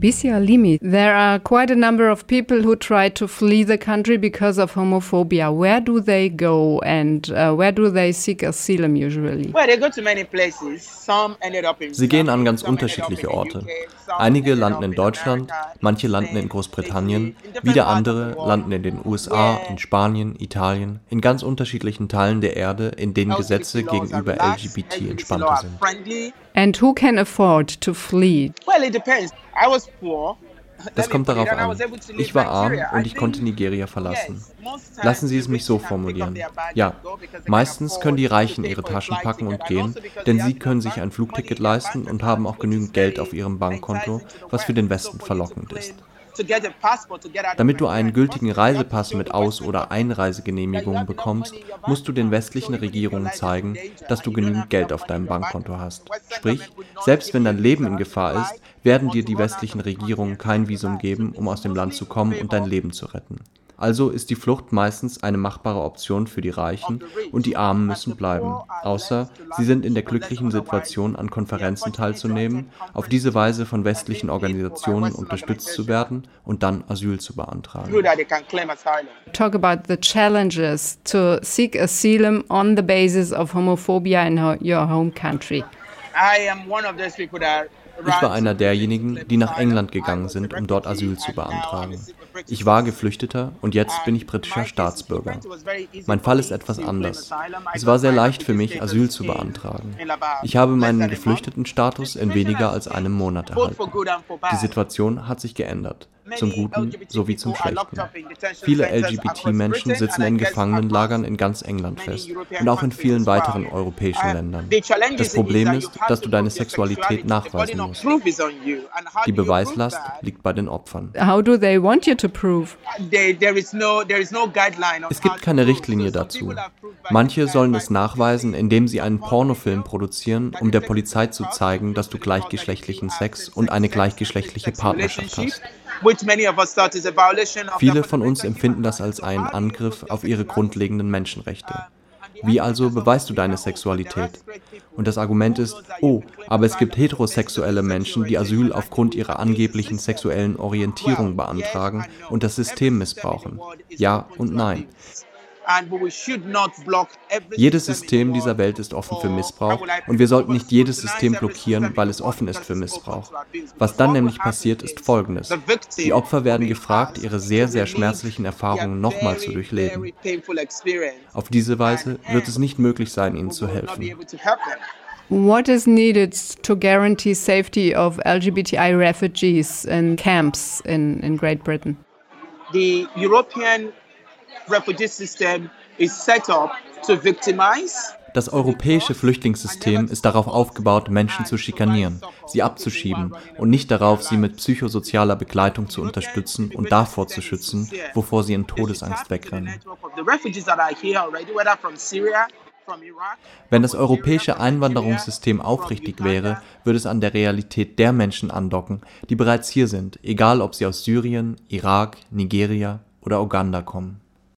Bisia Limi, there are quite a number of people who try to flee the country because of homophobia. Where do they go and uh, where do they seek asylum usually? Well, they go to many places. Some ended up in Sie gehen an ganz unterschiedliche Orte. Einige landen in Deutschland, manche landen in Großbritannien, wieder andere landen in den USA, in Spanien, Italien, in ganz unterschiedlichen Teilen der Erde, in denen Gesetze gegenüber LGBT entspannter sind. And who can afford to flee? Well, it depends. I was poor. Das kommt darauf an. Ich war arm und ich konnte Nigeria verlassen. Lassen Sie es mich so formulieren. Ja, meistens können die Reichen ihre Taschen packen und gehen, denn sie können sich ein Flugticket leisten und haben auch genügend Geld auf ihrem Bankkonto, was für den Westen verlockend ist. Damit du einen gültigen Reisepass mit Aus- oder Einreisegenehmigung bekommst, musst du den westlichen Regierungen zeigen, dass du genügend Geld auf deinem Bankkonto hast. Sprich, selbst wenn dein Leben in Gefahr ist, werden dir die westlichen Regierungen kein Visum geben, um aus dem Land zu kommen und dein Leben zu retten. Also ist die Flucht meistens eine machbare Option für die Reichen und die Armen müssen bleiben, außer sie sind in der glücklichen Situation, an Konferenzen teilzunehmen, auf diese Weise von westlichen Organisationen unterstützt zu werden und dann Asyl zu beantragen. Talk about the challenges to seek asylum on the basis of homophobia in your home country. I am one of those people that ich war einer derjenigen, die nach England gegangen sind, um dort Asyl zu beantragen. Ich war Geflüchteter und jetzt bin ich britischer Staatsbürger. Mein Fall ist etwas anders. Es war sehr leicht für mich, Asyl zu beantragen. Ich habe meinen Geflüchtetenstatus in weniger als einem Monat erhalten. Die Situation hat sich geändert zum Guten sowie zum Schlechten. Viele LGBT-Menschen sitzen in Gefangenenlagern in ganz England fest und auch in vielen weiteren europäischen Ländern. Das Problem ist, dass du deine Sexualität nachweisen musst. Die Beweislast liegt bei den Opfern. How do they want you to prove? Es gibt keine Richtlinie dazu. Manche sollen es nachweisen, indem sie einen Pornofilm produzieren, um der Polizei zu zeigen, dass du gleichgeschlechtlichen Sex und eine gleichgeschlechtliche Partnerschaft hast. Viele von uns empfinden das als einen Angriff auf ihre grundlegenden Menschenrechte. Wie also beweist du deine Sexualität? Und das Argument ist, oh, aber es gibt heterosexuelle Menschen, die Asyl aufgrund ihrer angeblichen sexuellen Orientierung beantragen und das System missbrauchen. Ja und nein. Jedes System dieser Welt ist offen für Missbrauch und wir sollten nicht jedes System blockieren, weil es offen ist für Missbrauch. Was dann nämlich passiert, ist Folgendes. Die Opfer werden gefragt, ihre sehr, sehr schmerzlichen Erfahrungen nochmal zu durchleben. Auf diese Weise wird es nicht möglich sein, ihnen zu helfen. What is needed to guarantee safety of LGBTI refugees in camps in, in Great Britain? The European refugee system is set up to victimize das europäische Flüchtlingssystem ist darauf aufgebaut, Menschen zu schikanieren, sie abzuschieben und nicht darauf, sie mit psychosozialer Begleitung zu unterstützen und davor zu schützen, wovor sie in Todesangst wegrennen. Wenn das europäische Einwanderungssystem aufrichtig wäre, würde es an der Realität der Menschen andocken, die bereits hier sind, egal ob sie aus Syrien, Irak, Nigeria oder Uganda kommen.